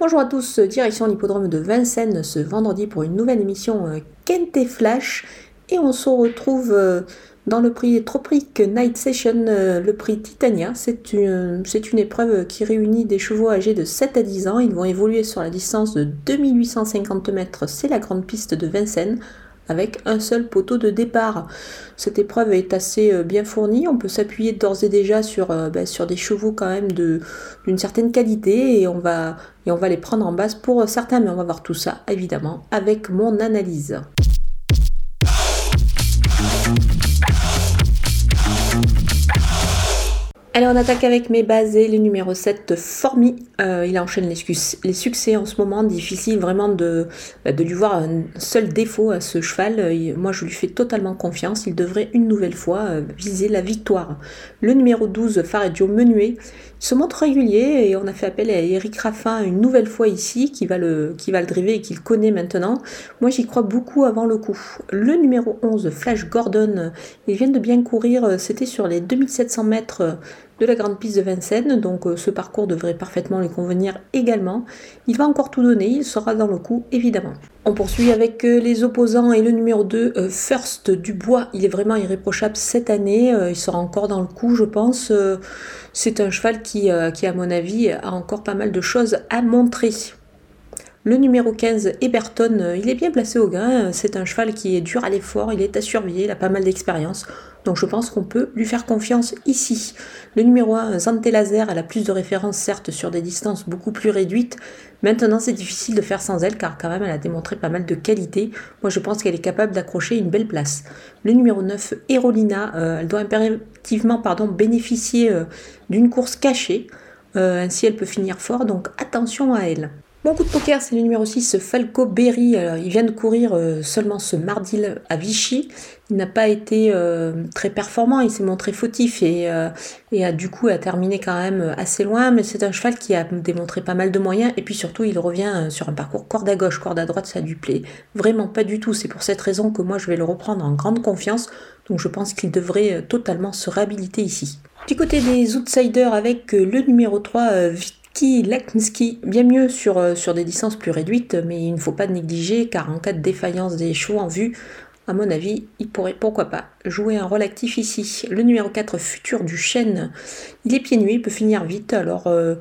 Bonjour à tous, direction l'hippodrome de Vincennes ce vendredi pour une nouvelle émission euh, Kent Flash et on se retrouve euh, dans le prix Tropic Night Session, euh, le prix Titania. C'est une, une épreuve qui réunit des chevaux âgés de 7 à 10 ans. Ils vont évoluer sur la distance de 2850 mètres, c'est la grande piste de Vincennes avec un seul poteau de départ. Cette épreuve est assez euh, bien fournie, on peut s'appuyer d'ores et déjà sur, euh, ben, des chevaux quand même d'une certaine qualité et on, va, et on va les prendre en base pour certains, mais on va voir tout ça évidemment avec mon analyse. Allez, on attaque avec mes basés. Le numéro 7, Formi. Euh, il enchaîne les, les, succès en ce moment. Difficile vraiment de, bah, de lui voir un seul défaut à ce cheval. Euh, moi, je lui fais totalement confiance. Il devrait une nouvelle fois euh, viser la victoire. Le numéro 12, Faredio Menuet. Il se montre régulier et on a fait appel à Eric Raffin une nouvelle fois ici, qui va le, qui va le driver et qu'il connaît maintenant. Moi, j'y crois beaucoup avant le coup. Le numéro 11, Flash Gordon. Il vient de bien courir. C'était sur les 2700 mètres de la grande piste de Vincennes, donc euh, ce parcours devrait parfaitement lui convenir également. Il va encore tout donner, il sera dans le coup évidemment. On poursuit avec euh, les opposants et le numéro 2, euh, First Dubois. Il est vraiment irréprochable cette année, il sera encore dans le coup je pense. C'est un cheval qui, qui à mon avis a encore pas mal de choses à montrer. Le numéro 15, Eberton, il est bien placé au gain. C'est un cheval qui est dur à l'effort, il est à surveiller, il a pas mal d'expérience. Donc je pense qu'on peut lui faire confiance ici. Le numéro 1, Zante Laser, elle a plus de références certes sur des distances beaucoup plus réduites. Maintenant c'est difficile de faire sans elle car quand même elle a démontré pas mal de qualité. Moi je pense qu'elle est capable d'accrocher une belle place. Le numéro 9, Erolina, euh, elle doit impérativement pardon, bénéficier euh, d'une course cachée. Euh, ainsi elle peut finir fort, donc attention à elle. Mon coup de poker, c'est le numéro 6, Falco Berry. il vient de courir euh, seulement ce mardi à Vichy. Il n'a pas été euh, très performant, il s'est montré fautif et, euh, et, a du coup a terminé quand même assez loin. Mais c'est un cheval qui a démontré pas mal de moyens. Et puis surtout, il revient sur un parcours corde à gauche, corde à droite, ça lui plaît vraiment pas du tout. C'est pour cette raison que moi je vais le reprendre en grande confiance. Donc je pense qu'il devrait totalement se réhabiliter ici. Du côté des outsiders avec le numéro 3, qui Leknski, bien mieux sur, euh, sur des distances plus réduites, mais il ne faut pas négliger car en cas de défaillance des chevaux en vue, à mon avis, il pourrait pourquoi pas jouer un rôle actif ici. Le numéro 4, Futur du Chêne, il est pieds nus, il peut finir vite, alors euh,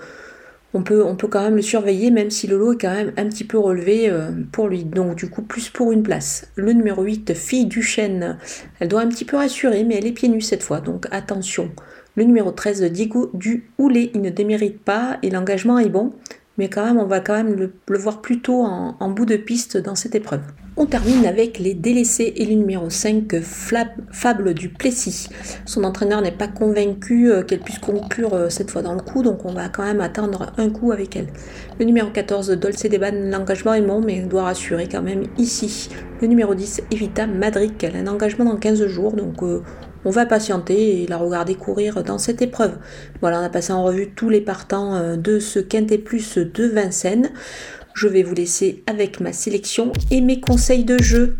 on, peut, on peut quand même le surveiller, même si le lot est quand même un petit peu relevé euh, pour lui, donc du coup plus pour une place. Le numéro 8, Fille du Chêne, elle doit un petit peu rassurer, mais elle est pieds nus cette fois, donc attention. Le numéro 13, Diego du Houlet, il ne démérite pas et l'engagement est bon, mais quand même, on va quand même le, voir plutôt en, bout de piste dans cette épreuve. On termine avec les délaissés et le numéro 5, Fable du Plessis. Son entraîneur n'est pas convaincu euh, qu'elle puisse conclure euh, cette fois dans le coup, donc on va quand même attendre un coup avec elle. Le numéro 14, Dolce Deban, l'engagement est bon, mais elle doit rassurer quand même ici. Le numéro 10, Evita Madrid, elle a un engagement dans 15 jours, donc euh, on va patienter et la regarder courir dans cette épreuve. Voilà, on a passé en revue tous les partants de ce Quintet Plus de Vincennes je vais vous laisser avec ma sélection et mes conseils de jeu.